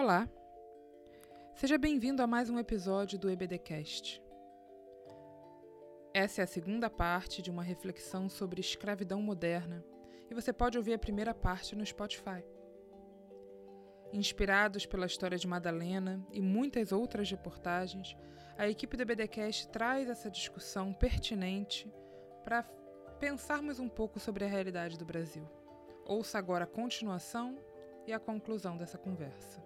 Olá, seja bem-vindo a mais um episódio do EBDcast. Essa é a segunda parte de uma reflexão sobre escravidão moderna e você pode ouvir a primeira parte no Spotify. Inspirados pela história de Madalena e muitas outras reportagens, a equipe do EBDcast traz essa discussão pertinente para pensarmos um pouco sobre a realidade do Brasil. Ouça agora a continuação e a conclusão dessa conversa.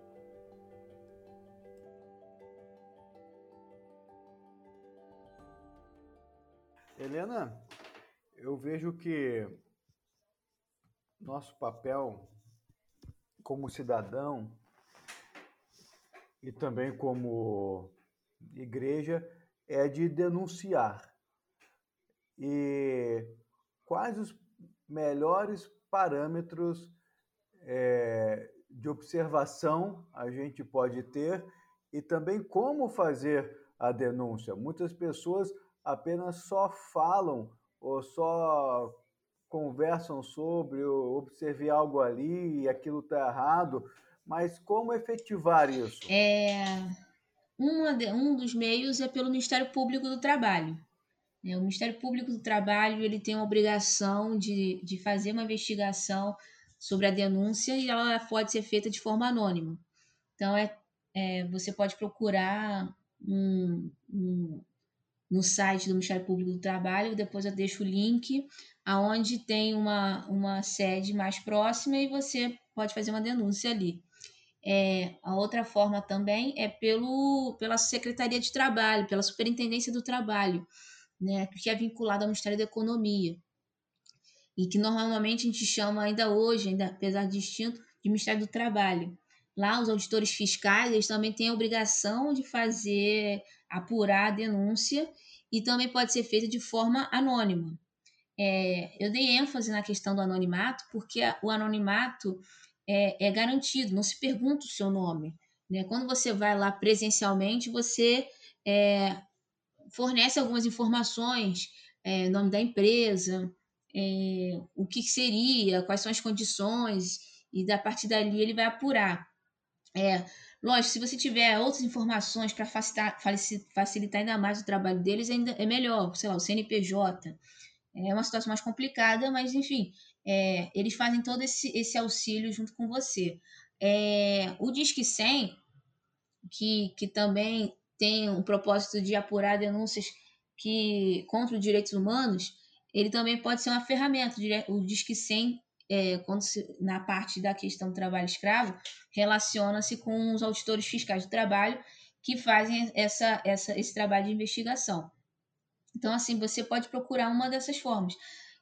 Helena, eu vejo que nosso papel como cidadão e também como igreja é de denunciar. E quais os melhores parâmetros é, de observação a gente pode ter e também como fazer a denúncia. Muitas pessoas apenas só falam ou só conversam sobre, ou observei algo ali e aquilo está errado, mas como efetivar isso? É, de, um dos meios é pelo Ministério Público do Trabalho. É, o Ministério Público do Trabalho ele tem a obrigação de, de fazer uma investigação sobre a denúncia e ela pode ser feita de forma anônima. Então, é, é você pode procurar um, um, no site do Ministério Público do Trabalho, depois eu deixo o link aonde tem uma, uma sede mais próxima e você pode fazer uma denúncia ali. É, a outra forma também é pelo, pela Secretaria de Trabalho, pela Superintendência do Trabalho né, que é vinculado ao Ministério da Economia. E que normalmente a gente chama ainda hoje, ainda, apesar de distinto, de Ministério do Trabalho. Lá, os auditores fiscais eles também têm a obrigação de fazer, apurar a denúncia e também pode ser feita de forma anônima. É, eu dei ênfase na questão do anonimato porque o anonimato é, é garantido, não se pergunta o seu nome. Né? Quando você vai lá presencialmente, você é, fornece algumas informações, é, nome da empresa, é, o que seria, quais são as condições, e da partir dali ele vai apurar. É, lógico, se você tiver outras informações para facilitar, facilitar ainda mais o trabalho deles, ainda é melhor, sei lá, o CNPJ. É uma situação mais complicada, mas enfim, é, eles fazem todo esse, esse auxílio junto com você. É, o Disque 100, que, que também tem o propósito de apurar denúncias que contra os direitos humanos, ele também pode ser uma ferramenta. O Disque 100, é, quando se, na parte da questão do trabalho escravo, relaciona-se com os auditores fiscais do trabalho que fazem essa, essa, esse trabalho de investigação. Então, assim, você pode procurar uma dessas formas.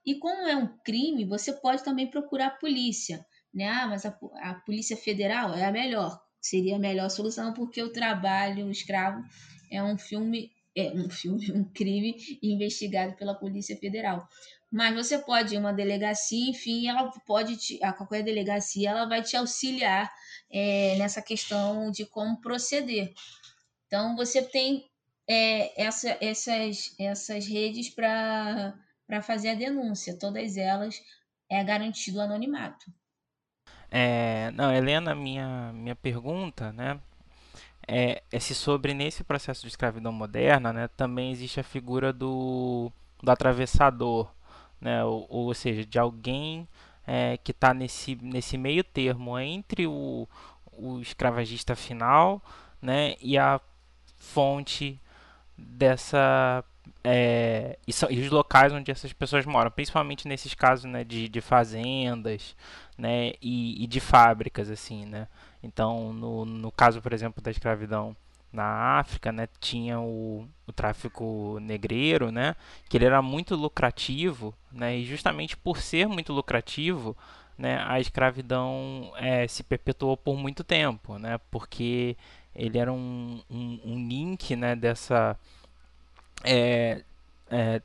E como é um crime, você pode também procurar a polícia. Né? Ah, mas a, a Polícia Federal é a melhor seria a melhor solução, porque o trabalho escravo é um filme, é um filme, um crime investigado pela Polícia Federal. Mas você pode ir uma delegacia, enfim, ela pode te, a qualquer delegacia ela vai te auxiliar é, nessa questão de como proceder. Então você tem é, essa, essas, essas redes para fazer a denúncia, todas elas é garantido o anonimato. É, não, Helena, minha, minha pergunta, né, é, é, se sobre nesse processo de escravidão moderna, né, também existe a figura do, do atravessador, né, ou, ou seja, de alguém é, que está nesse, nesse meio termo entre o, o escravagista final, né, e a fonte dessa é, e, são, e, os locais onde essas pessoas moram, principalmente nesses casos né, de, de fazendas né, e, e, de fábricas, assim, né? Então, no, no caso, por exemplo, da escravidão na África, né, tinha o, o tráfico negreiro, né, que ele era muito lucrativo, né, e justamente por ser muito lucrativo, né, a escravidão é, se perpetuou por muito tempo, né, porque ele era um, um, um link, né, dessa é, é,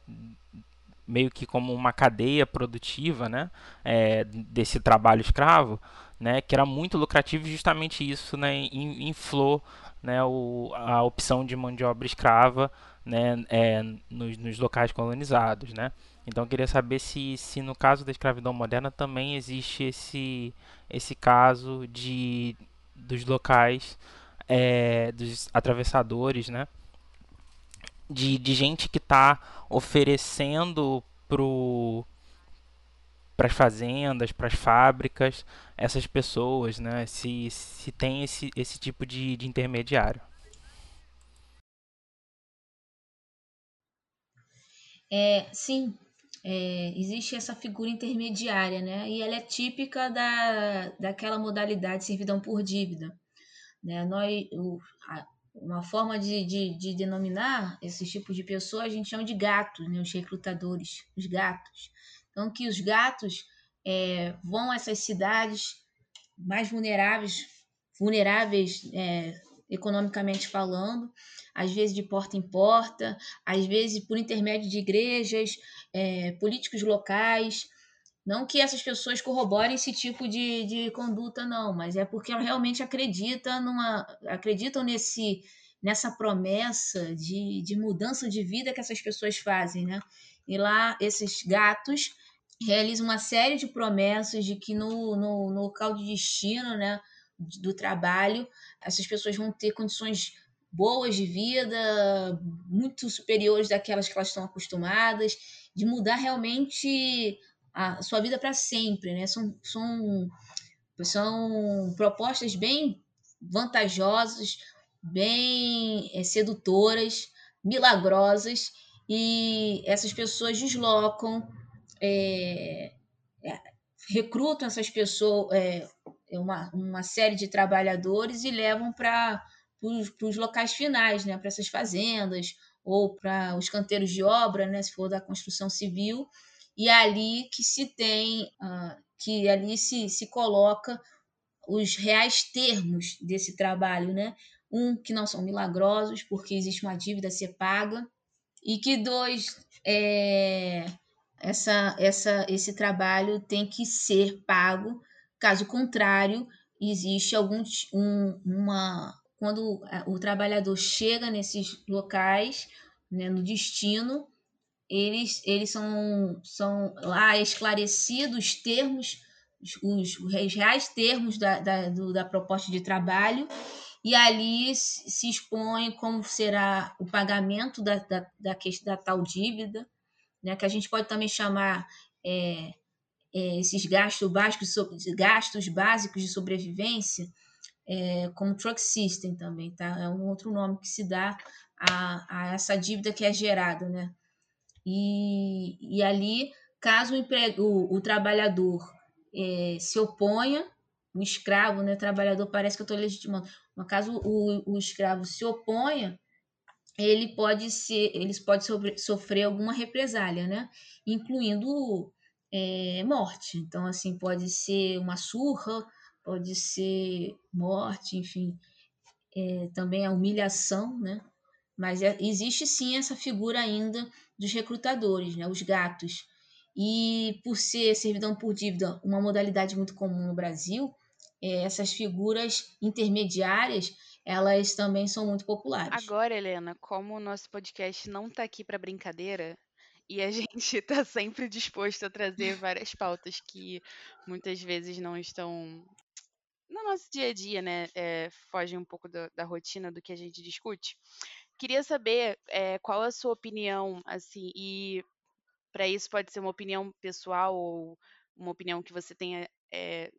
meio que como uma cadeia produtiva né, é, desse trabalho escravo, né, que era muito lucrativo justamente isso né, inflou né, o, a opção de mão de obra escrava né, é, nos, nos, locais colonizados. Né? Então eu queria saber se, se no caso da escravidão moderna também existe esse, esse caso de dos locais, é, dos atravessadores, né? De, de gente que está oferecendo para as fazendas, para as fábricas, essas pessoas, né? Se, se tem esse, esse tipo de, de intermediário. É, sim, é, existe essa figura intermediária, né? E ela é típica da, daquela modalidade de servidão por dívida. Né? Nós, o, a, uma forma de, de, de, denominar esses tipos de pessoas a gente chama de gatos, né? os recrutadores, os gatos. Então, que os gatos é, vão a essas cidades mais vulneráveis, vulneráveis é, economicamente falando, às vezes de porta em porta, às vezes por intermédio de igrejas, é, políticos locais. Não que essas pessoas corroborem esse tipo de, de conduta, não, mas é porque elas realmente acreditam, numa, acreditam nesse, nessa promessa de, de mudança de vida que essas pessoas fazem, né? E lá, esses gatos realizam uma série de promessas de que no, no, no local de destino, né, do trabalho, essas pessoas vão ter condições boas de vida, muito superiores daquelas que elas estão acostumadas, de mudar realmente a sua vida para sempre, né? São, são, são propostas bem vantajosas, bem é, sedutoras, milagrosas, e essas pessoas deslocam, é, é, recrutam essas pessoas, é, uma, uma série de trabalhadores e levam para os locais finais, né, para essas fazendas ou para os canteiros de obra, né, se for da construção civil, e é ali que se tem, uh, que ali se, se coloca os reais termos desse trabalho, né? Um, que não são milagrosos, porque existe uma dívida a ser paga, e que dois, é, essa, essa, esse trabalho tem que ser pago, caso contrário, existe algum um, uma, quando o trabalhador chega nesses locais, né, no destino, eles, eles são, são lá esclarecidos os termos, os, os reais termos da, da, do, da proposta de trabalho, e ali se expõe como será o pagamento da, da, da, da tal dívida, né, que a gente pode também chamar é, é, esses gastos básicos, gastos básicos de sobrevivência, é, como truck system também, tá? É um outro nome que se dá a, a essa dívida que é gerada, né? E, e ali, caso o, emprego, o, o trabalhador é, se oponha, o escravo, né? O trabalhador parece que eu estou legitimando, mas caso o, o escravo se oponha, ele pode ser, eles podem sofrer alguma represália, né? Incluindo é, morte. Então, assim, pode ser uma surra, pode ser morte, enfim, é, também a humilhação, né? Mas é, existe sim essa figura ainda dos recrutadores, né? Os gatos. E por ser servidão por dívida uma modalidade muito comum no Brasil, é, essas figuras intermediárias elas também são muito populares. Agora, Helena, como o nosso podcast não está aqui para brincadeira, e a gente está sempre disposto a trazer várias pautas que muitas vezes não estão no nosso dia a dia, né, é, foge um pouco da, da, rotina do que a gente discute. Queria saber é, qual a sua opinião, assim, e para isso pode ser uma opinião pessoal ou uma opinião que você tenha é,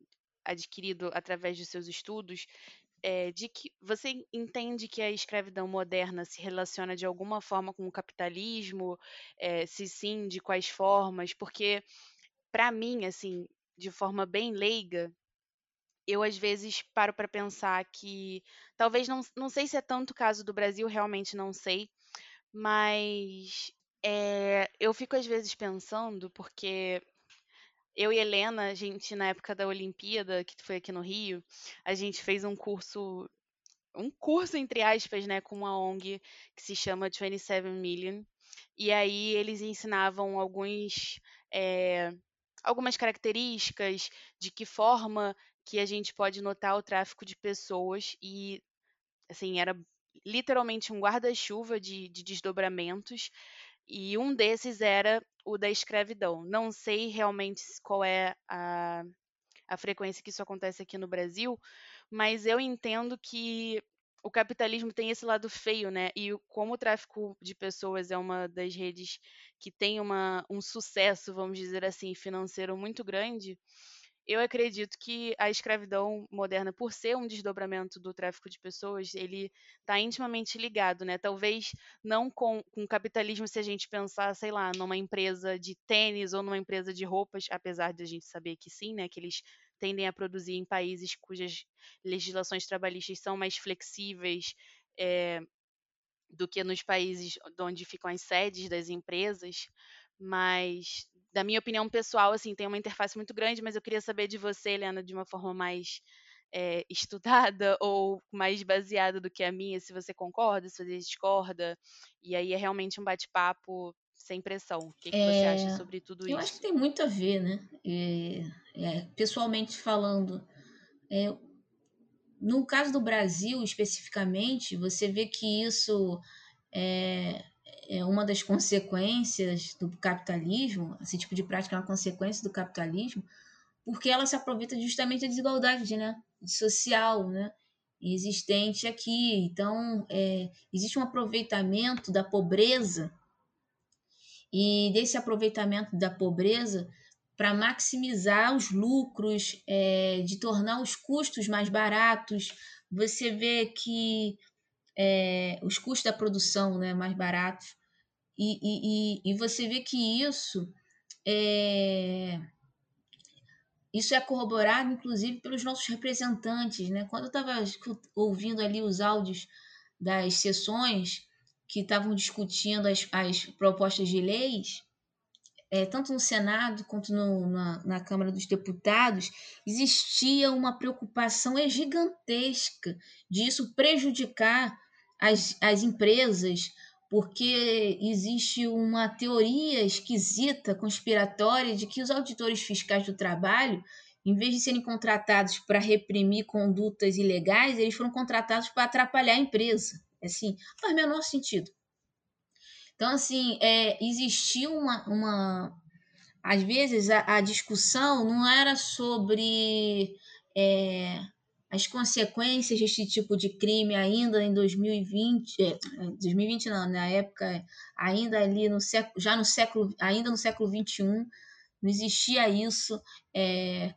adquirido através dos seus estudos, é, de que você entende que a escravidão moderna se relaciona de alguma forma com o capitalismo, é, se sim, de quais formas? Porque para mim, assim, de forma bem leiga, eu às vezes paro para pensar que talvez não, não sei se é tanto o caso do Brasil, realmente não sei, mas é, eu fico às vezes pensando, porque eu e Helena, a gente, na época da Olimpíada, que foi aqui no Rio, a gente fez um curso, um curso, entre aspas, né, com uma ONG que se chama 27 Million. E aí eles ensinavam alguns. É, algumas características de que forma que a gente pode notar o tráfico de pessoas e, assim, era literalmente um guarda-chuva de, de desdobramentos e um desses era o da escravidão. Não sei realmente qual é a, a frequência que isso acontece aqui no Brasil, mas eu entendo que o capitalismo tem esse lado feio, né? E como o tráfico de pessoas é uma das redes que tem uma, um sucesso, vamos dizer assim, financeiro muito grande, eu acredito que a escravidão moderna, por ser um desdobramento do tráfico de pessoas, ele está intimamente ligado, né? Talvez não com, com capitalismo se a gente pensar, sei lá, numa empresa de tênis ou numa empresa de roupas, apesar de a gente saber que sim, né? Que eles tendem a produzir em países cujas legislações trabalhistas são mais flexíveis é, do que nos países onde ficam as sedes das empresas, mas da minha opinião pessoal, assim, tem uma interface muito grande, mas eu queria saber de você, Helena, de uma forma mais é, estudada ou mais baseada do que a minha, se você concorda, se você discorda. E aí é realmente um bate-papo sem pressão. O que, que é, você acha é, sobre tudo eu isso? Eu acho que tem muito a ver, né? É, pessoalmente falando, no caso do Brasil especificamente, você vê que isso é, é uma das consequências do capitalismo, esse tipo de prática é uma consequência do capitalismo, porque ela se aproveita justamente da desigualdade né, social né, existente aqui. Então, é, existe um aproveitamento da pobreza e desse aproveitamento da pobreza para maximizar os lucros, é, de tornar os custos mais baratos. Você vê que é, os custos da produção né, mais baratos. E, e, e, você vê que isso é, isso é corroborado, inclusive, pelos nossos representantes. Né? Quando eu estava ouvindo ali os áudios das sessões que estavam discutindo as, as propostas de leis, é, tanto no Senado quanto no, na, na, Câmara dos Deputados, existia uma preocupação gigantesca disso prejudicar as, as empresas, porque existe uma teoria esquisita, conspiratória, de que os auditores fiscais do trabalho, em vez de serem contratados para reprimir condutas ilegais, eles foram contratados para atrapalhar a empresa. Assim, faz o menor sentido. Então, assim, é, existia uma, uma. Às vezes a, a discussão não era sobre é, as consequências desse tipo de crime ainda em 2020, é, 2020 não, na época ainda ali no século, já no século, ainda no século 21, não existia isso, é,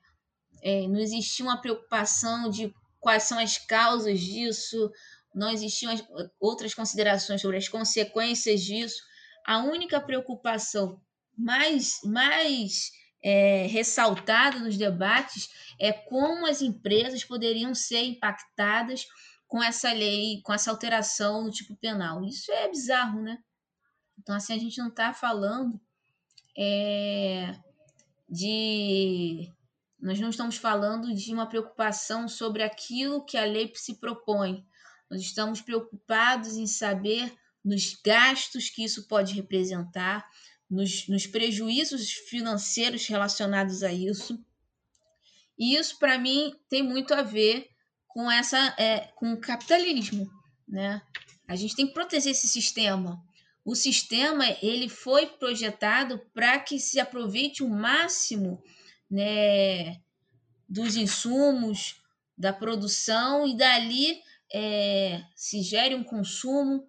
é, não existia uma preocupação de quais são as causas disso, não existiam outras considerações sobre as consequências disso. A única preocupação mais, mais é, ressaltada nos debates é como as empresas poderiam ser impactadas com essa lei, com essa alteração no tipo penal. Isso é bizarro, né? Então, assim, a gente não está falando é, de. Nós não estamos falando de uma preocupação sobre aquilo que a lei se propõe. Nós estamos preocupados em saber nos gastos que isso pode representar, nos, nos prejuízos financeiros relacionados a isso. E isso, para mim, tem muito a ver com essa é, com o capitalismo, né? A gente tem que proteger esse sistema. O sistema ele foi projetado para que se aproveite o máximo, né, dos insumos, da produção e dali é, se gere um consumo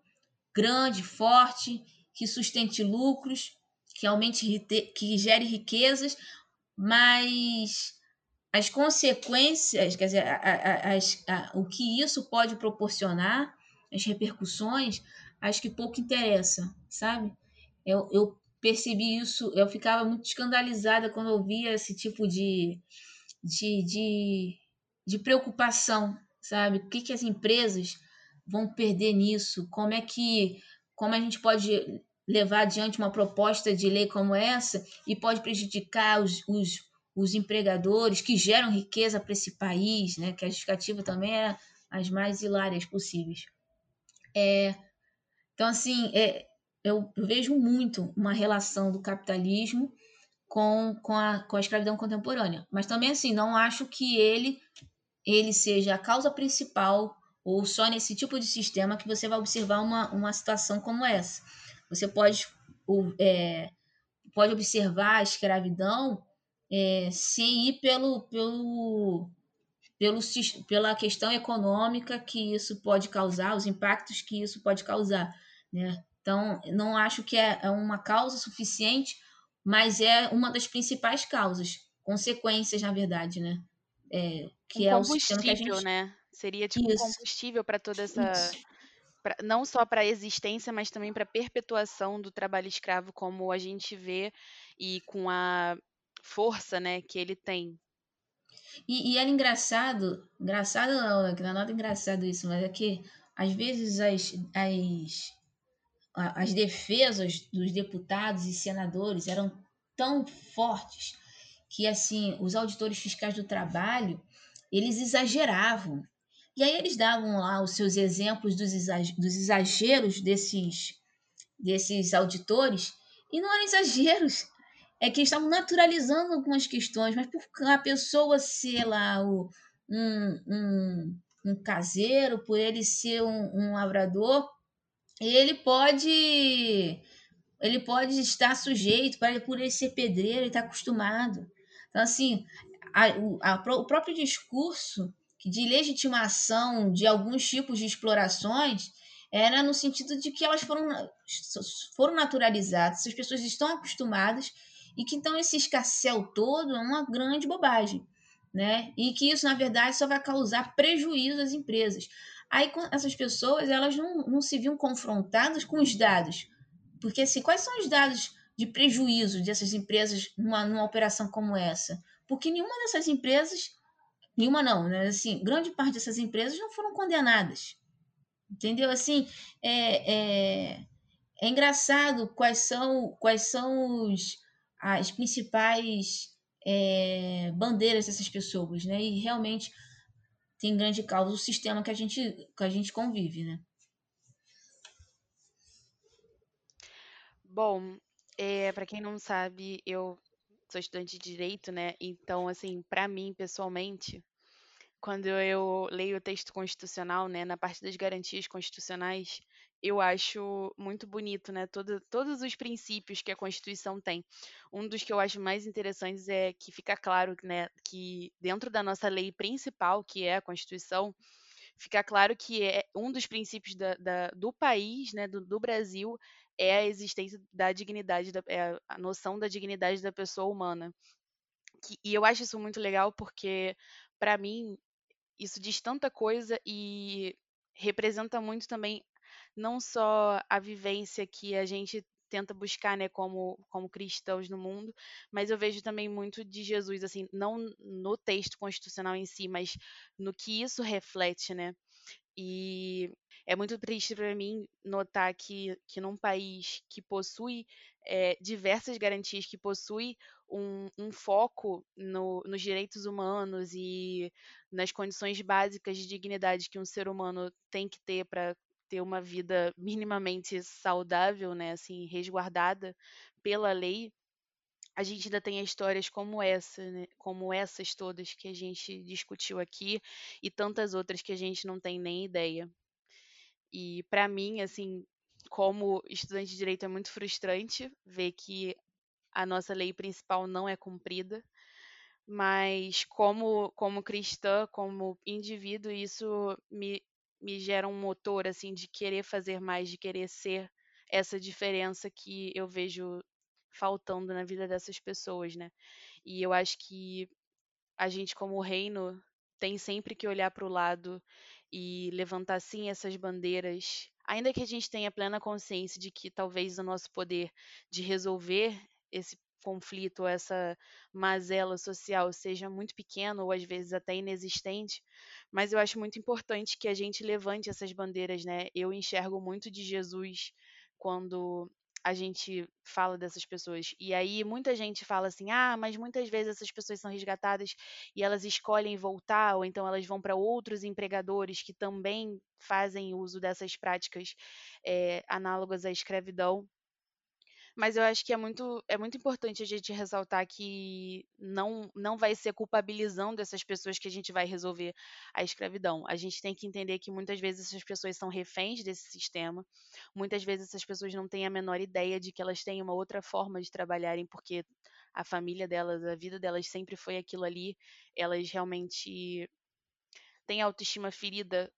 grande, forte, que sustente lucros, que aumente, que gere riquezas, mas as consequências, quer dizer, a, a, a, o que isso pode proporcionar, as repercussões, acho que pouco interessa, sabe? Eu, eu percebi isso, eu ficava muito escandalizada quando eu via esse tipo de, de, de, de preocupação, sabe? O que, que as empresas vão perder nisso? Como é que como a gente pode levar adiante uma proposta de lei como essa e pode prejudicar os, os, os empregadores que geram riqueza para esse país, né? Que a justificativa também é as mais hilárias possíveis. É, então, assim, é, eu vejo muito uma relação do capitalismo com, com, a, com a escravidão contemporânea. Mas também, assim, não acho que ele, ele seja a causa principal ou só nesse tipo de sistema que você vai observar uma, uma situação como essa. Você pode, é, pode observar a escravidão é, sem ir pelo, pelo, pelo, pela questão econômica que isso pode causar, os impactos que isso pode causar. Né? Então, não acho que é, é uma causa suficiente, mas é uma das principais causas, consequências, na verdade, né? É, que um é o sistema que a gente. né? Seria tipo Isso. combustível para toda essa. Pra, não só para a existência, mas também para a perpetuação do trabalho escravo, como a gente vê, e com a força né, que ele tem. E, e era engraçado, engraçado não, né, que não é nada engraçado isso, mas é que às vezes as, as, as defesas dos deputados e senadores eram tão fortes que assim os auditores fiscais do trabalho eles exageravam e aí eles davam lá os seus exemplos dos, exageros desses, desses auditores, e não eram exageros, é que estavam naturalizando algumas questões, mas por a pessoa ser lá o, um, um, um caseiro, por ele ser um, um lavrador, ele pode ele pode estar sujeito, por ele ser pedreiro, ele está acostumado. Então, assim, a, a, o próprio discurso de legitimação de alguns tipos de explorações era no sentido de que elas foram, foram naturalizadas, essas pessoas estão acostumadas e que então esse escarcel todo é uma grande bobagem, né? E que isso, na verdade, só vai causar prejuízo às empresas. Aí essas pessoas, elas não, não se viam confrontadas com os dados. Porque, assim, quais são os dados de prejuízo dessas empresas numa, numa operação como essa? Porque nenhuma dessas empresas Nenhuma não, né? Assim, grande parte dessas empresas não foram condenadas. Entendeu? Assim, é, é, é engraçado quais são, quais são os, as principais é, bandeiras dessas pessoas, né? E realmente tem grande causa o sistema que a gente, que a gente convive, né? Bom, é, para quem não sabe, eu sou estudante de direito, né? Então, assim, para mim, pessoalmente, quando eu leio o texto constitucional, né, na parte das garantias constitucionais, eu acho muito bonito, né, todo, todos os princípios que a Constituição tem. Um dos que eu acho mais interessantes é que fica claro, né, que dentro da nossa lei principal, que é a Constituição, fica claro que é um dos princípios da, da, do país, né, do, do Brasil, é a existência da dignidade, da, é a noção da dignidade da pessoa humana. Que, e eu acho isso muito legal porque, para mim, isso diz tanta coisa e representa muito também não só a vivência que a gente tenta buscar, né, como, como cristãos no mundo, mas eu vejo também muito de Jesus, assim, não no texto constitucional em si, mas no que isso reflete, né? E é muito triste para mim notar que, que num país que possui é, diversas garantias, que possui um, um foco no, nos direitos humanos e nas condições básicas de dignidade que um ser humano tem que ter para ter uma vida minimamente saudável, né, assim, resguardada pela lei, a gente ainda tem histórias como essa, né, como essas todas que a gente discutiu aqui e tantas outras que a gente não tem nem ideia. E para mim, assim, como estudante de direito é muito frustrante ver que a nossa lei principal não é cumprida, mas como como cristã, como indivíduo, isso me, me gera um motor assim de querer fazer mais, de querer ser essa diferença que eu vejo faltando na vida dessas pessoas, né? E eu acho que a gente como reino tem sempre que olhar para o lado e levantar sim essas bandeiras, ainda que a gente tenha plena consciência de que talvez o nosso poder de resolver esse conflito, essa mazela social seja muito pequeno ou às vezes até inexistente, mas eu acho muito importante que a gente levante essas bandeiras, né? Eu enxergo muito de Jesus quando a gente fala dessas pessoas. E aí muita gente fala assim: "Ah, mas muitas vezes essas pessoas são resgatadas e elas escolhem voltar ou então elas vão para outros empregadores que também fazem uso dessas práticas é, análogas à escravidão". Mas eu acho que é muito, é muito importante a gente ressaltar que não, não vai ser culpabilizando essas pessoas que a gente vai resolver a escravidão. A gente tem que entender que muitas vezes essas pessoas são reféns desse sistema, muitas vezes essas pessoas não têm a menor ideia de que elas têm uma outra forma de trabalharem, porque a família delas, a vida delas sempre foi aquilo ali, elas realmente tem autoestima ferida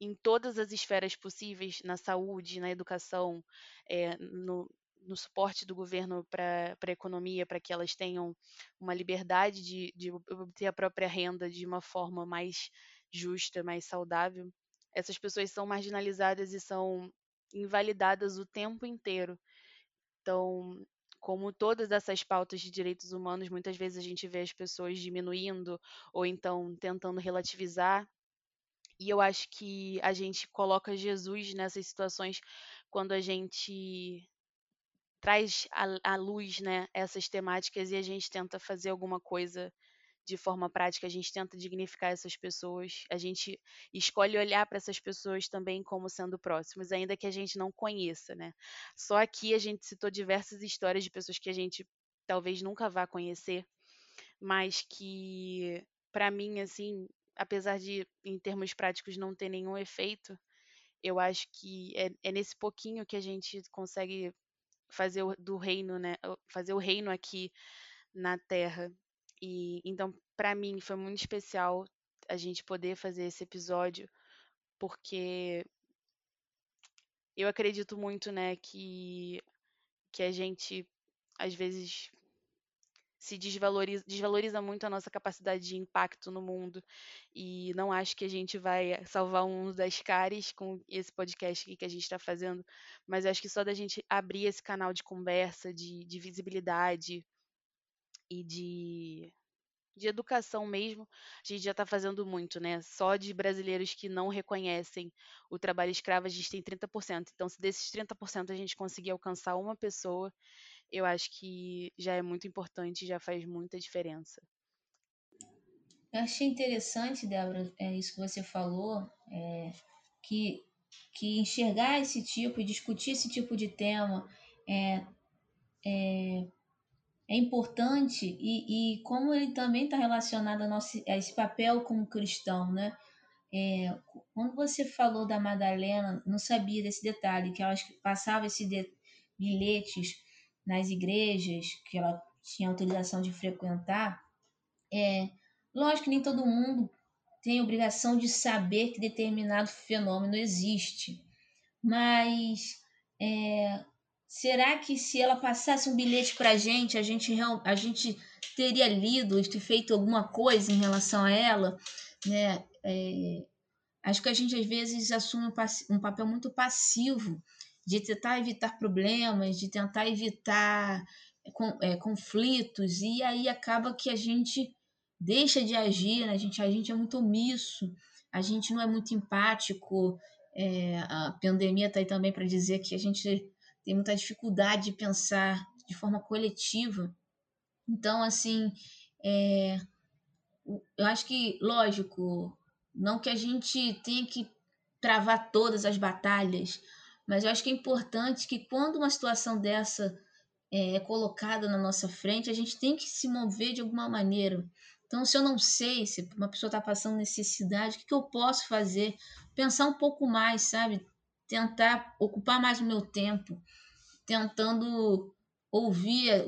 em todas as esferas possíveis, na saúde, na educação, é, no, no suporte do governo para a economia, para que elas tenham uma liberdade de, de obter a própria renda de uma forma mais justa, mais saudável. Essas pessoas são marginalizadas e são invalidadas o tempo inteiro. Então, como todas essas pautas de direitos humanos, muitas vezes a gente vê as pessoas diminuindo ou então tentando relativizar. E eu acho que a gente coloca Jesus nessas situações quando a gente traz à, luz né, essas temáticas e a gente tenta fazer alguma coisa de forma prática, a gente tenta dignificar essas pessoas, a gente escolhe olhar para essas pessoas também como sendo próximos, ainda que a gente não conheça, né? Só aqui a gente citou diversas histórias de pessoas que a gente talvez nunca vá conhecer, mas que para mim assim, apesar de em termos práticos não ter nenhum efeito, eu acho que é, é nesse pouquinho que a gente consegue fazer o, do reino, né? Fazer o reino aqui na Terra. E então, para mim, foi muito especial a gente poder fazer esse episódio, porque eu acredito muito, né, que que a gente às vezes se desvaloriza, desvaloriza muito a nossa capacidade de impacto no mundo. E não acho que a gente vai salvar um das caras com esse podcast aqui que a gente está fazendo, mas acho que só da gente abrir esse canal de conversa, de, de visibilidade e de, de educação mesmo, a gente já está fazendo muito, né? Só de brasileiros que não reconhecem o trabalho escravo, a gente tem 30%. Então, se desses 30% a gente conseguir alcançar uma pessoa, eu acho que já é muito importante, já faz muita diferença. Eu achei interessante, Débora, é isso que você falou, é, que, que enxergar esse tipo e discutir esse tipo de tema é, é, é importante e, e como ele também está relacionado a, nosso, a esse papel como cristão, né? É, quando você falou da Madalena, não sabia desse detalhe, que ela passava esses bilhetes nas igrejas que ela tinha autorização de frequentar, é lógico que nem todo mundo tem obrigação de saber que determinado fenômeno existe, mas é, será que se ela passasse um bilhete para a gente, a gente a gente teria lido e feito alguma coisa em relação a ela, né? É, acho que a gente às vezes assume um papel muito passivo de tentar evitar problemas, de tentar evitar é, conflitos, e aí acaba que a gente deixa de agir, né? a, gente, a gente é muito omisso, a gente não é muito empático. É, a pandemia está aí também para dizer que a gente tem muita dificuldade de pensar de forma coletiva. Então, assim, é, eu acho que, lógico, não que a gente tenha que travar todas as batalhas, mas eu acho que é importante que quando uma situação dessa é, é colocada na nossa frente, a gente tem que se mover de alguma maneira. Então, se eu não sei se uma pessoa está passando necessidade, o que, que eu posso fazer? Pensar um pouco mais, sabe? Tentar ocupar mais o meu tempo, tentando ouvir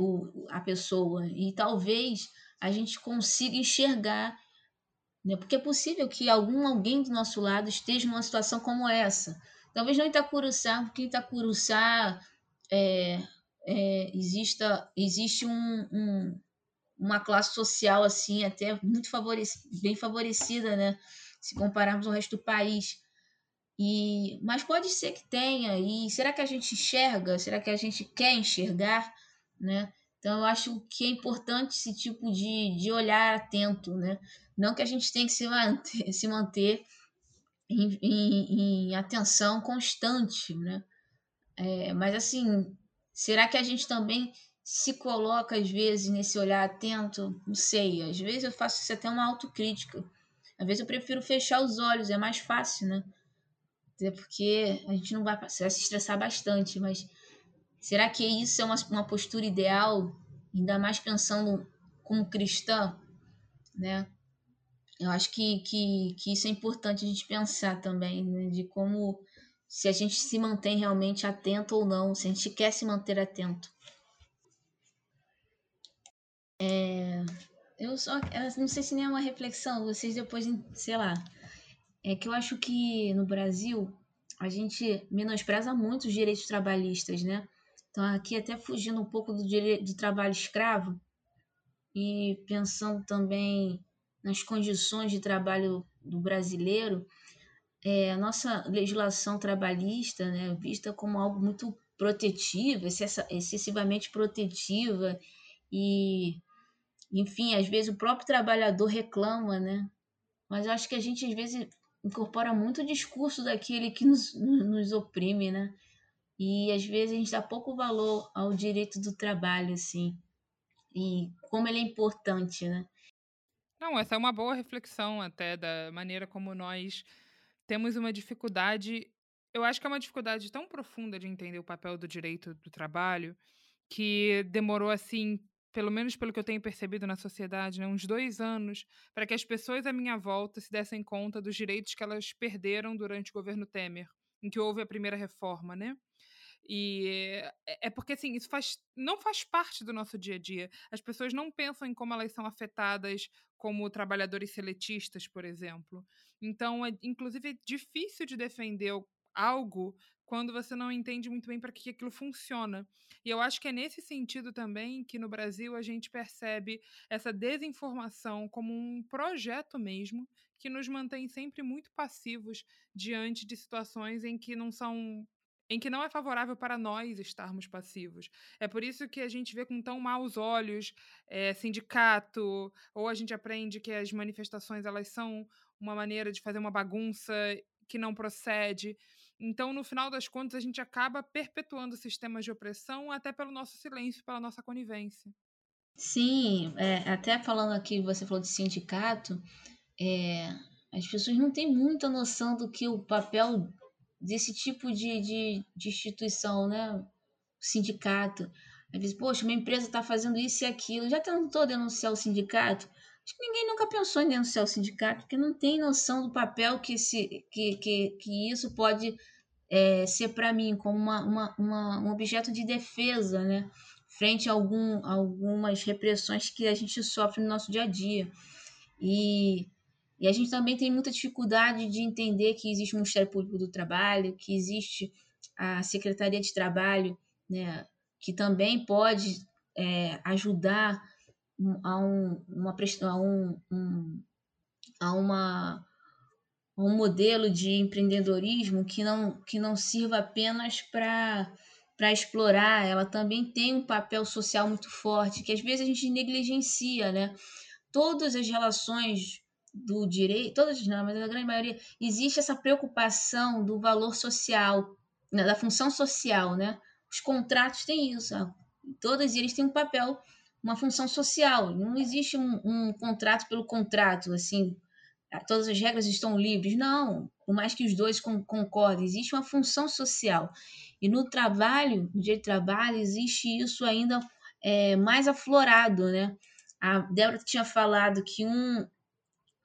a pessoa e talvez a gente consiga enxergar, né? Porque é possível que algum alguém do nosso lado esteja numa situação como essa. Talvez não Itacuruçá, porque Itacuruçá é, é, exista, existe um, um, uma classe social assim até muito favorecida, bem favorecida, né? Se compararmos ao resto do país. E, mas pode ser que tenha. E será que a gente enxerga? Será que a gente quer enxergar? Né? Então eu acho que é importante esse tipo de, de olhar atento, né? Não que a gente tenha que se manter, se manter em, em, em atenção constante, né? É, mas assim, será que a gente também se coloca às vezes nesse olhar atento? Não sei, às vezes eu faço isso até uma autocrítica. Às vezes eu prefiro fechar os olhos, é mais fácil, né? Até porque a gente não vai, vai se estressar bastante, mas será que isso é uma, uma postura ideal? Ainda mais pensando como cristã, né? Eu acho que, que, que isso é importante a gente pensar também, né? de como se a gente se mantém realmente atento ou não, se a gente quer se manter atento. É, eu só não sei se nem é uma reflexão, vocês depois, sei lá. é que eu acho que no Brasil a gente menospreza muito os direitos trabalhistas, né? Então, aqui até fugindo um pouco do, direito, do trabalho escravo e pensando também nas condições de trabalho do brasileiro, é, a nossa legislação trabalhista né, vista como algo muito protetiva, excessivamente protetiva e, enfim, às vezes o próprio trabalhador reclama, né? Mas eu acho que a gente às vezes incorpora muito o discurso daquele que nos, nos oprime, né? E às vezes a gente dá pouco valor ao direito do trabalho, assim, e como ele é importante, né? Não, essa é uma boa reflexão até da maneira como nós temos uma dificuldade. Eu acho que é uma dificuldade tão profunda de entender o papel do direito do trabalho que demorou assim pelo menos pelo que eu tenho percebido na sociedade, né, uns dois anos, para que as pessoas à minha volta se dessem conta dos direitos que elas perderam durante o governo Temer, em que houve a primeira reforma, né? E é, é porque assim, isso faz, não faz parte do nosso dia a dia. As pessoas não pensam em como elas são afetadas como trabalhadores seletistas, por exemplo. Então, é, inclusive, é difícil de defender algo quando você não entende muito bem para que aquilo funciona. E eu acho que é nesse sentido também que no Brasil a gente percebe essa desinformação como um projeto mesmo que nos mantém sempre muito passivos diante de situações em que não são em que não é favorável para nós estarmos passivos. É por isso que a gente vê com tão maus olhos é, sindicato, ou a gente aprende que as manifestações elas são uma maneira de fazer uma bagunça que não procede. Então, no final das contas, a gente acaba perpetuando sistemas de opressão até pelo nosso silêncio, pela nossa conivência. Sim, é, até falando aqui, você falou de sindicato, é, as pessoas não têm muita noção do que o papel desse tipo de, de, de instituição, né? Sindicato. Às vezes, poxa, uma empresa está fazendo isso e aquilo. Já tentou denunciar o sindicato? Acho que ninguém nunca pensou em denunciar o sindicato, porque não tem noção do papel que, esse, que, que, que isso pode é, ser para mim como uma, uma, uma, um objeto de defesa, né? Frente a algum, algumas repressões que a gente sofre no nosso dia a dia. E, e a gente também tem muita dificuldade de entender que existe o Ministério Público do Trabalho, que existe a Secretaria de Trabalho, né? Que também pode é, ajudar a um, uma, a um, um, a uma um modelo de empreendedorismo que não, que não sirva apenas para para explorar, ela também tem um papel social muito forte, que às vezes a gente negligencia, né? Todas as relações do direito, todas não, mas a grande maioria, existe essa preocupação do valor social, né? da função social, né? Os contratos têm isso, todos eles têm um papel uma função social. Não existe um, um contrato pelo contrato, assim, todas as regras estão livres. Não, por mais que os dois concordem, existe uma função social. E no trabalho, no direito de trabalho, existe isso ainda é, mais aflorado, né? A Débora tinha falado que um,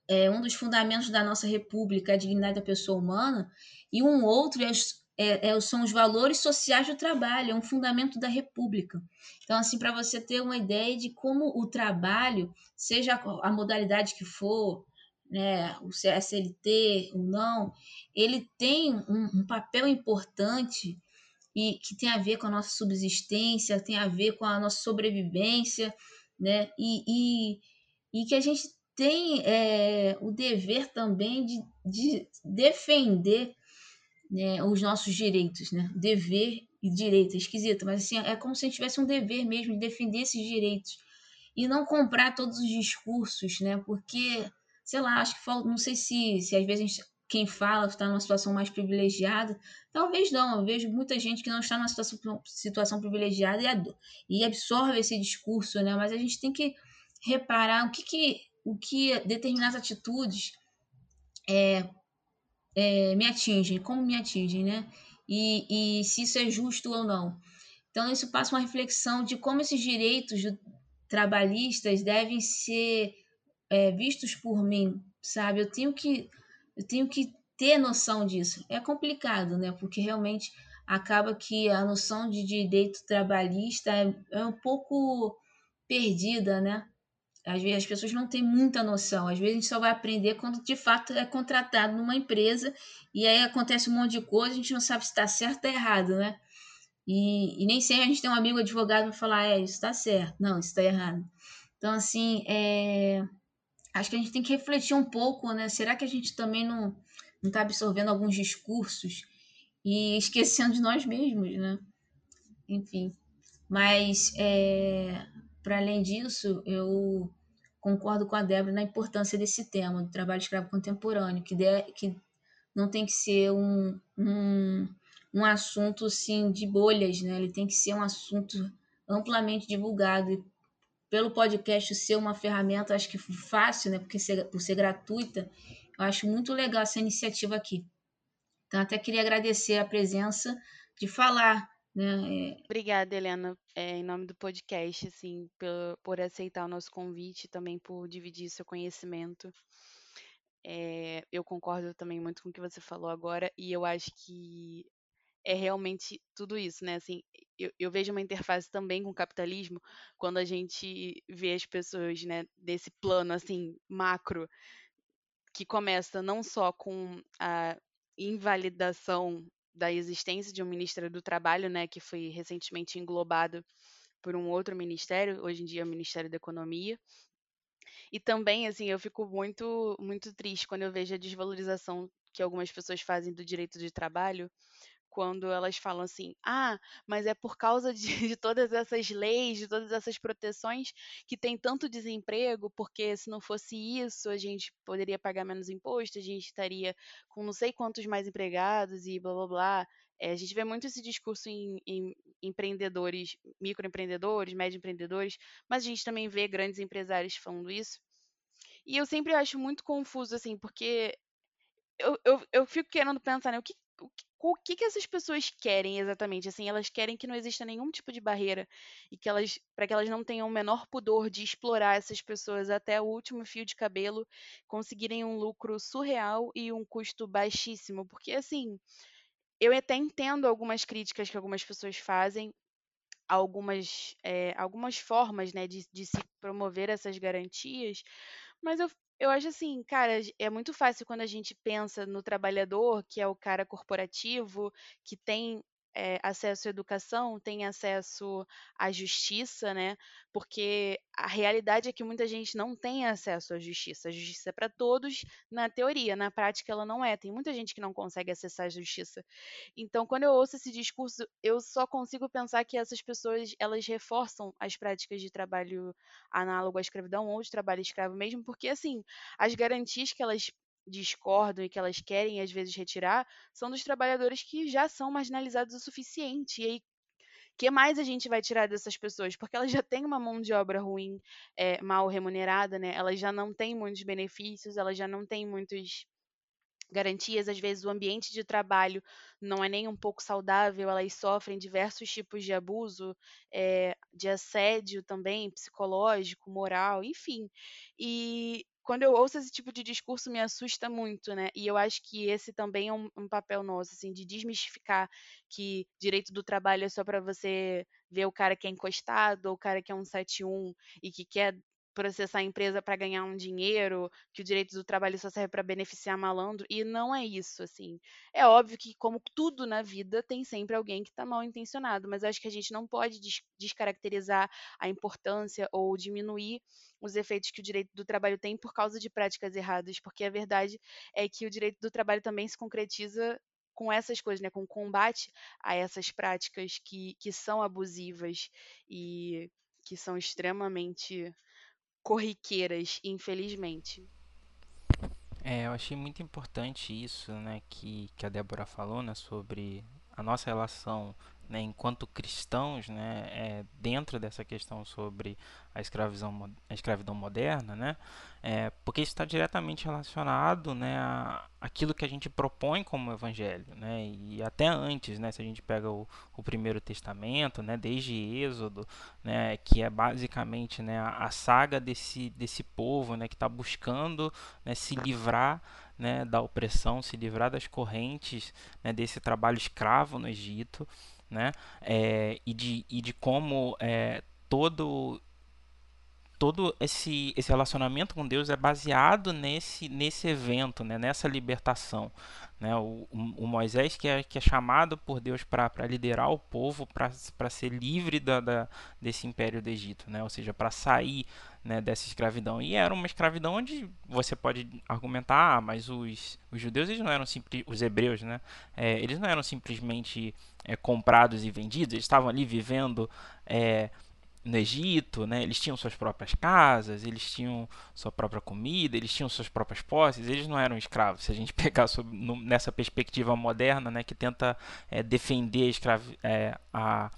é, um dos fundamentos da nossa república é a dignidade da pessoa humana, e um outro é é, é, são os valores sociais do trabalho, é um fundamento da República. Então, assim, para você ter uma ideia de como o trabalho, seja a modalidade que for, né, o CSLT ou não, ele tem um, um papel importante e que tem a ver com a nossa subsistência, tem a ver com a nossa sobrevivência, né, e, e, e que a gente tem é, o dever também de, de defender né, os nossos direitos, né? Dever e direito, é esquisito, mas assim, é como se a gente tivesse um dever mesmo de defender esses direitos e não comprar todos os discursos, né? Porque, sei lá, acho que falta, não sei se, se às vezes gente, quem fala está numa situação mais privilegiada, talvez não, eu vejo muita gente que não está numa situação, situação privilegiada e, e absorve esse discurso, né? Mas a gente tem que reparar o que, que, o que determinadas atitudes é, é, me atingem, como me atingem, né? E, e se isso é justo ou não. Então, isso passa uma reflexão de como esses direitos trabalhistas devem ser é, vistos por mim, sabe? Eu tenho que eu tenho que ter noção disso. É complicado, né? Porque realmente acaba que a noção de direito trabalhista é, é um pouco perdida, né? Às vezes as pessoas não têm muita noção. Às vezes a gente só vai aprender quando de fato é contratado numa empresa e aí acontece um monte de coisa, a gente não sabe se está certo ou errado, né? E, e, nem sempre a gente tem um amigo advogado para falar, é, isso está certo, não, isso está errado. Então, assim, é, acho que a gente tem que refletir um pouco, né? Será que a gente também não está absorvendo alguns discursos e esquecendo de nós mesmos, né? Enfim. Mas, é, para além disso, eu concordo com a Débora na importância desse tema, do trabalho escravo contemporâneo, que, de, que não tem que ser um, um, um assunto assim, de bolhas, né? ele tem que ser um assunto amplamente divulgado. E pelo podcast ser uma ferramenta, acho que fácil, né? porque ser, por ser gratuita, eu acho muito legal essa iniciativa aqui. Então, até queria agradecer a presença de falar né? É... Obrigada, Helena, é, em nome do podcast, assim, por, por aceitar o nosso convite, também por dividir seu conhecimento. É, eu concordo também muito com o que você falou agora, e eu acho que é realmente tudo isso, né? Assim, eu, eu, vejo uma interface também com o capitalismo quando a gente vê as pessoas, né, desse plano assim macro que começa não só com a invalidação da existência de um Ministério do Trabalho, né, que foi recentemente englobado por um outro ministério, hoje em dia é o Ministério da Economia. E também, assim, eu fico muito, muito triste quando eu vejo a desvalorização que algumas pessoas fazem do direito de trabalho, quando elas falam assim: ah, mas é por causa de, de, todas essas leis, de todas essas proteções que tem tanto desemprego, porque se não fosse isso, a gente poderia pagar menos imposto, a gente estaria com não sei quantos mais empregados e blá blá blá. É, a gente vê muito esse discurso em, em empreendedores, microempreendedores, médio empreendedores, mas a gente também vê grandes empresários falando isso. E eu sempre acho muito confuso, assim, porque eu, eu, eu fico querendo pensar, né, o que, o que que essas pessoas querem exatamente? Assim, elas querem que não exista nenhum tipo de barreira e que elas, para que elas não tenham o menor pudor de explorar essas pessoas até o último fio de cabelo, conseguirem um lucro surreal e um custo baixíssimo, porque assim, eu até entendo algumas críticas que algumas pessoas fazem, algumas, é, algumas formas né, de, de se promover essas garantias, mas eu eu acho assim, cara, é muito fácil quando a gente pensa no trabalhador, que é o cara corporativo, que tem é, acesso à educação, tem acesso à justiça, né? Porque a realidade é que muita gente não tem acesso à justiça. A justiça é para todos na teoria, na prática ela não é. Tem muita gente que não consegue acessar a justiça. Então, quando eu ouço esse discurso, eu só consigo pensar que essas pessoas elas reforçam as práticas de trabalho análogo à escravidão ou de trabalho escravo mesmo, porque assim, as garantias que elas discordam e que elas querem às vezes retirar são dos trabalhadores que já são marginalizados o suficiente. E aí, que mais a gente vai tirar dessas pessoas? Porque elas já têm uma mão de obra ruim, é, mal remunerada, né? Elas já não têm muitos benefícios, elas já não têm muitos garantias, às vezes o ambiente de trabalho não é nem um pouco saudável, elas sofrem diversos tipos de abuso, é, de assédio também, psicológico, moral, enfim. E quando eu ouço esse tipo de discurso me assusta muito, né? E eu acho que esse também é um, um papel nosso, assim, de desmistificar que direito do trabalho é só para você ver o cara que é encostado, ou o cara que é um 71 e que quer processar a empresa para ganhar um dinheiro, que o direito do trabalho só serve para beneficiar malandro, e não é isso, assim. É óbvio que, como tudo na vida, tem sempre alguém que está mal intencionado, mas acho que a gente não pode des descaracterizar a importância ou diminuir os efeitos que o direito do trabalho tem por causa de práticas erradas, porque a verdade é que o direito do trabalho também se concretiza com essas coisas, né, com combate a essas práticas que, que são abusivas e que são extremamente corriqueiras, infelizmente. É, eu achei muito importante isso, né, que, que a Débora falou, né, sobre a nossa relação né, enquanto cristãos, né, é, dentro dessa questão sobre a escravidão, a escravidão moderna, né, é, porque isso está diretamente relacionado né, a aquilo que a gente propõe como evangelho, né, e até antes, né, se a gente pega o, o primeiro testamento, né, desde Êxodo, né, que é basicamente né, a, a saga desse, desse povo né, que está buscando né, se livrar né, da opressão, se livrar das correntes né, desse trabalho escravo no Egito né? É, e, de, e de como é, todo todo esse, esse relacionamento com Deus é baseado nesse, nesse evento, né? nessa libertação. Né? O, o, Moisés que é, que é chamado por Deus para liderar o povo, para ser livre da, da, desse império do Egito, né? ou seja, para sair né, dessa escravidão. E era uma escravidão onde você pode argumentar, ah, mas os, os judeus eles não eram simples, os hebreus, né? É, eles não eram simplesmente é, comprados e vendidos, eles estavam ali vivendo é, no Egito, né? Eles tinham suas próprias casas, eles tinham sua própria comida, eles tinham suas próprias posses, eles não eram escravos. Se a gente pegar sobre, no, nessa perspectiva moderna, né, que tenta é, defender a, escravi, é, a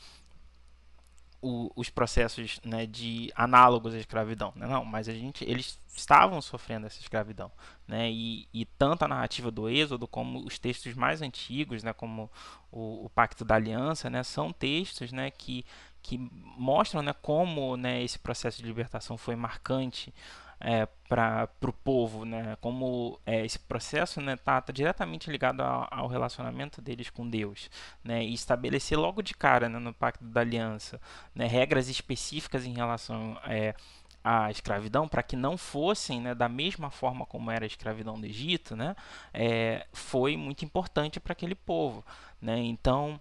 o, os processos né, de análogos à escravidão, né? não, mas a gente, eles estavam sofrendo essa escravidão, né? E, e tanto a narrativa do Êxodo como os textos mais antigos, né, como o, o Pacto da Aliança, né, são textos, né, que que mostram né, como né, esse processo de libertação foi marcante é, para o povo, né? Como é, esse processo está né, tá, tá diretamente ligado ao, ao, relacionamento deles com Deus, né? E estabelecer logo de cara, né, no Pacto da Aliança, né, regras específicas em relação é, à escravidão, para que não fossem, né, da mesma forma como era a escravidão do Egito, né? É, foi muito importante para aquele povo, né? Então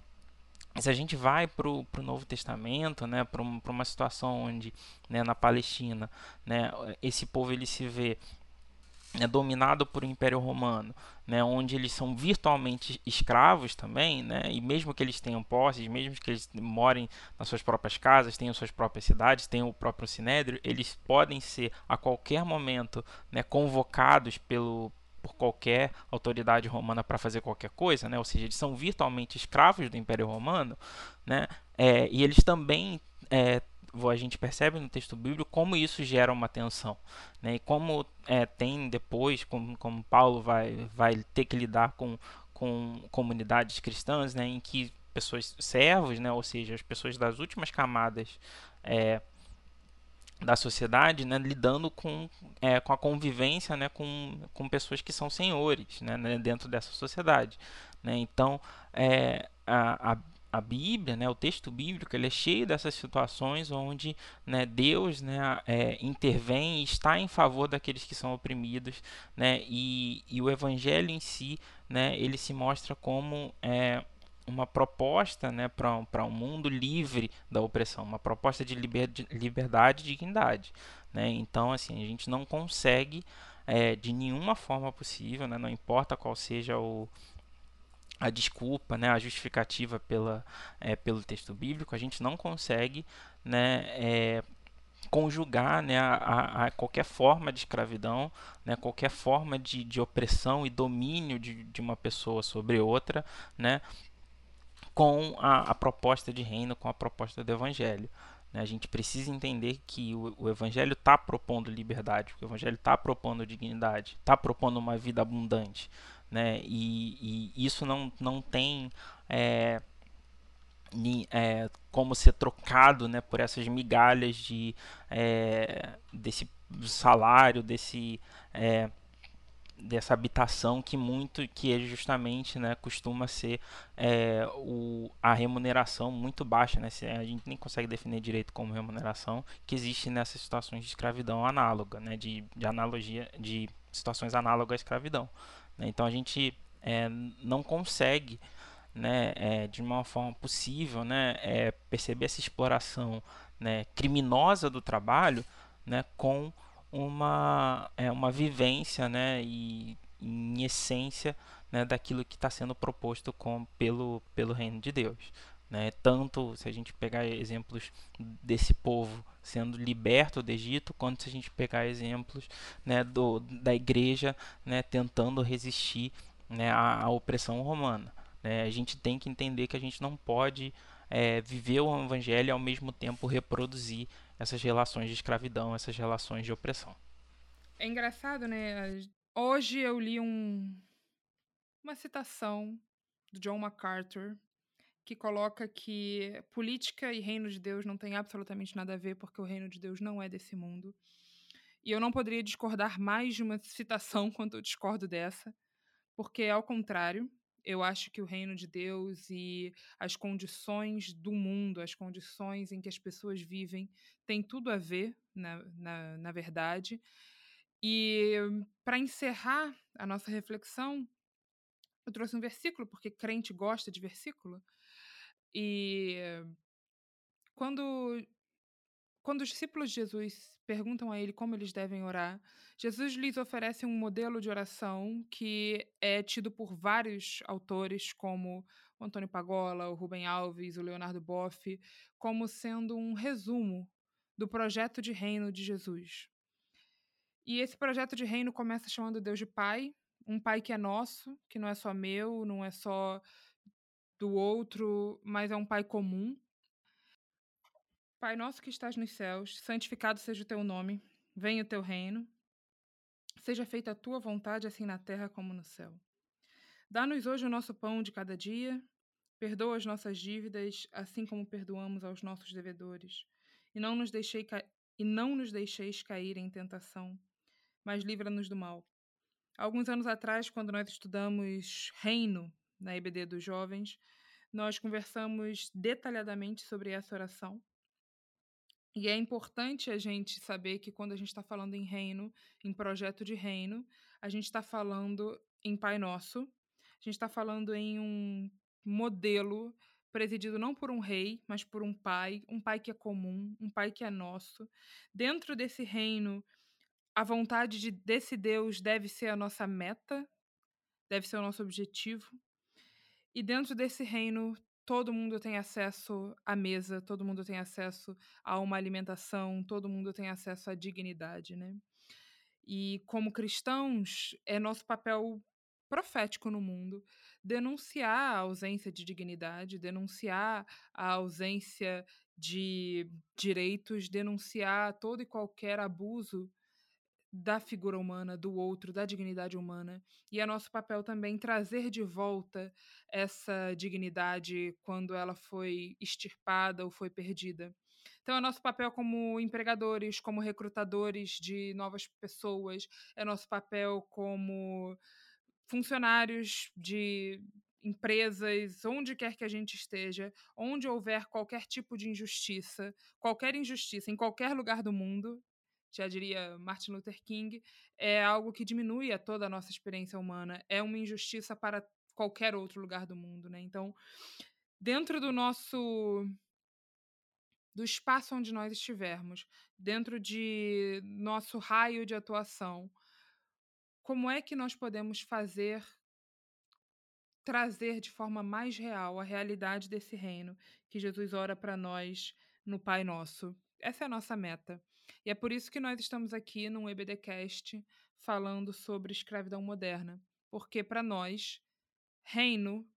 se a gente vai para o Novo Testamento, né, para um, uma situação onde, né, na Palestina, né, esse povo ele se vê né, dominado por o Império Romano, né, onde eles são virtualmente escravos também, né, e mesmo que eles tenham posses, mesmo que eles morem nas suas próprias casas, tenham suas próprias cidades, tenham o próprio Sinédrio, eles podem ser a qualquer momento né, convocados pelo, por qualquer autoridade romana para fazer qualquer coisa, né? ou seja, eles são virtualmente escravos do Império Romano, né? É, e eles também é, a gente percebe no texto bíblico como isso gera uma tensão, né? E como é, tem depois, como, como Paulo vai, vai ter que lidar com, com comunidades cristãs, né? Em que pessoas servos, né? Ou seja, as pessoas das últimas camadas é, da sociedade, né, lidando com, é, com a convivência né, com, com pessoas que são senhores né, né dentro dessa sociedade. Né? Então, é, a, a, a, Bíblia, né, o texto bíblico, ele é cheio dessas situações onde né, Deus né, é, intervém e está em favor daqueles que são oprimidos, né, e, e o Evangelho em si, né, ele se mostra como é, uma proposta né, para um mundo livre da opressão, uma proposta de, liber, de liberdade e dignidade. Né? Então, assim, a gente não consegue é, de nenhuma forma possível, né, não importa qual seja o, a desculpa, né, a justificativa pela, é, pelo texto bíblico, a gente não consegue né, é, conjugar né, a, a, qualquer forma de escravidão, né, qualquer forma de, de opressão e domínio de, de uma pessoa sobre outra, né, com a, a proposta de reino, com a proposta do evangelho. Né? A gente precisa entender que o, o evangelho está propondo liberdade, o evangelho está propondo dignidade, está propondo uma vida abundante. Né? E, e isso não, não tem é, é, como ser trocado né, por essas migalhas de, é, desse salário, desse é, dessa habitação que muito que é justamente né costuma ser é, o, a remuneração muito baixa né a gente nem consegue definir direito como remuneração que existe nessas situações de escravidão análoga né de, de analogia de situações análogas à escravidão né? então a gente é, não consegue né é, de uma forma possível né é, perceber essa exploração né criminosa do trabalho né com uma, é, uma vivência né, e, em essência né, daquilo que está sendo proposto com, pelo, pelo reino de Deus. Né? Tanto se a gente pegar exemplos desse povo sendo liberto do Egito, quanto se a gente pegar exemplos né, do, da igreja né, tentando resistir né, à, à opressão romana. Né? A gente tem que entender que a gente não pode é, viver o evangelho e ao mesmo tempo reproduzir essas relações de escravidão, essas relações de opressão. É engraçado, né? Hoje eu li um, uma citação do John MacArthur que coloca que política e reino de Deus não tem absolutamente nada a ver porque o reino de Deus não é desse mundo. E eu não poderia discordar mais de uma citação quanto eu discordo dessa, porque ao contrário, eu acho que o reino de Deus e as condições do mundo, as condições em que as pessoas vivem, tem tudo a ver, na, na, na verdade. E para encerrar a nossa reflexão, eu trouxe um versículo, porque crente gosta de versículo. E quando, quando os discípulos de Jesus perguntam a ele como eles devem orar, Jesus lhes oferece um modelo de oração que é tido por vários autores, como o Antônio Pagola, o Rubem Alves, o Leonardo Boff, como sendo um resumo do projeto de reino de Jesus. E esse projeto de reino começa chamando Deus de Pai, um Pai que é nosso, que não é só meu, não é só do outro, mas é um Pai comum. Pai nosso que estás nos céus, santificado seja o teu nome, venha o teu reino, seja feita a tua vontade, assim na terra como no céu. Dá-nos hoje o nosso pão de cada dia, perdoa as nossas dívidas, assim como perdoamos aos nossos devedores, e não nos, deixei e não nos deixeis cair em tentação, mas livra-nos do mal. Alguns anos atrás, quando nós estudamos Reino na EBD dos Jovens, nós conversamos detalhadamente sobre essa oração. E é importante a gente saber que quando a gente está falando em reino, em projeto de reino, a gente está falando em Pai Nosso, a gente está falando em um modelo presidido não por um rei, mas por um pai, um pai que é comum, um pai que é nosso. Dentro desse reino, a vontade de, desse Deus deve ser a nossa meta, deve ser o nosso objetivo. E dentro desse reino, todo mundo tem acesso à mesa, todo mundo tem acesso a uma alimentação, todo mundo tem acesso à dignidade, né? E como cristãos, é nosso papel profético no mundo denunciar a ausência de dignidade, denunciar a ausência de direitos, denunciar todo e qualquer abuso da figura humana, do outro, da dignidade humana. E é nosso papel também trazer de volta essa dignidade quando ela foi extirpada ou foi perdida. Então, é nosso papel como empregadores, como recrutadores de novas pessoas, é nosso papel como funcionários de empresas, onde quer que a gente esteja, onde houver qualquer tipo de injustiça, qualquer injustiça em qualquer lugar do mundo, já diria Martin Luther King, é algo que diminui a toda a nossa experiência humana, é uma injustiça para qualquer outro lugar do mundo, né? Então, dentro do nosso do espaço onde nós estivermos, dentro de nosso raio de atuação, como é que nós podemos fazer trazer de forma mais real a realidade desse reino que Jesus ora para nós no Pai Nosso. Essa é a nossa meta. E é por isso que nós estamos aqui no EBDcast falando sobre escravidão moderna, porque para nós, reino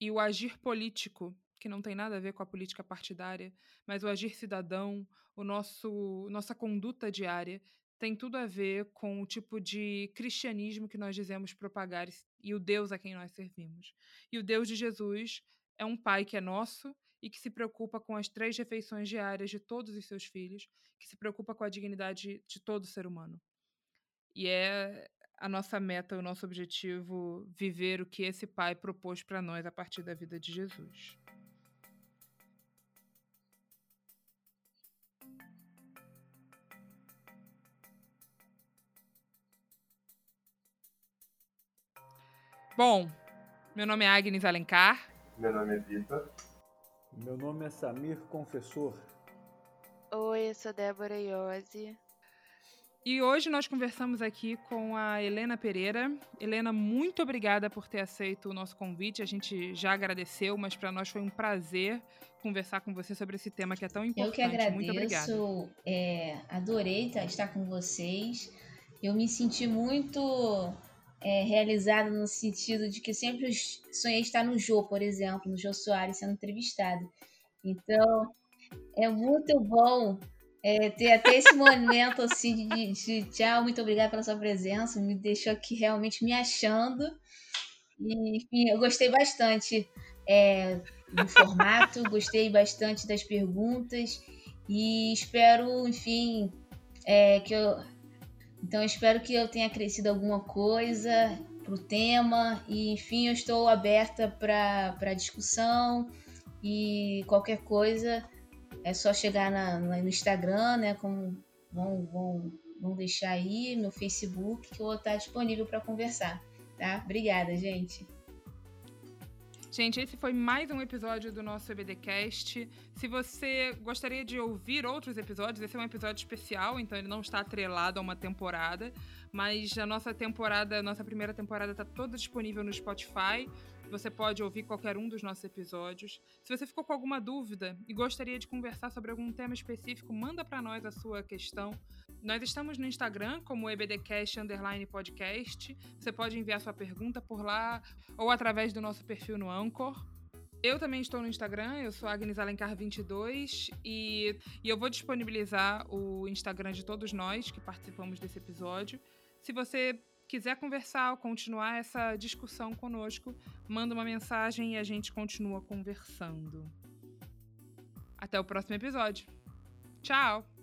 e o agir político, que não tem nada a ver com a política partidária, mas o agir cidadão, o nosso nossa conduta diária tem tudo a ver com o tipo de cristianismo que nós dizemos propagar e o Deus a quem nós servimos. E o Deus de Jesus é um pai que é nosso e que se preocupa com as três refeições diárias de todos os seus filhos, que se preocupa com a dignidade de todo ser humano. E é a nossa meta, o nosso objetivo viver o que esse pai propôs para nós a partir da vida de Jesus. Bom, meu nome é Agnes Alencar. Meu nome é Vitor. Meu nome é Samir Confessor. Oi, eu sou Débora Iose. E hoje nós conversamos aqui com a Helena Pereira. Helena, muito obrigada por ter aceito o nosso convite. A gente já agradeceu, mas para nós foi um prazer conversar com você sobre esse tema que é tão importante. Eu que agradeço. Muito obrigada. É, adorei estar com vocês. Eu me senti muito é, realizada no sentido de que sempre sonhei estar no Jô, por exemplo, no Jô Soares sendo entrevistado. Então, é muito bom é, ter até esse momento assim de, de, tchau, muito obrigada pela sua presença, me deixou aqui realmente me achando. E, enfim, eu gostei bastante é, do formato, gostei bastante das perguntas e espero, enfim, é, que eu então espero que eu tenha crescido alguma coisa para o tema. E, enfim, eu estou aberta para discussão e qualquer coisa é só chegar na, no Instagram, né? Como vão, vão, vão deixar aí no Facebook que eu vou estar disponível para conversar, tá? Obrigada, gente. Gente, esse foi mais um episódio do nosso EBDcast. Se você gostaria de ouvir outros episódios, esse é um episódio especial, então ele não está atrelado a uma temporada, mas a nossa temporada, a nossa primeira temporada está toda disponível no Spotify. Você pode ouvir qualquer um dos nossos episódios. Se você ficou com alguma dúvida e gostaria de conversar sobre algum tema específico, manda para nós a sua questão. Nós estamos no Instagram como EBDcast underline podcast. Você pode enviar sua pergunta por lá ou através do nosso perfil no Anchor. Eu também estou no Instagram, eu sou Agnes Alencar22 e, e eu vou disponibilizar o Instagram de todos nós que participamos desse episódio. Se você quiser conversar ou continuar essa discussão conosco, manda uma mensagem e a gente continua conversando. Até o próximo episódio. Tchau!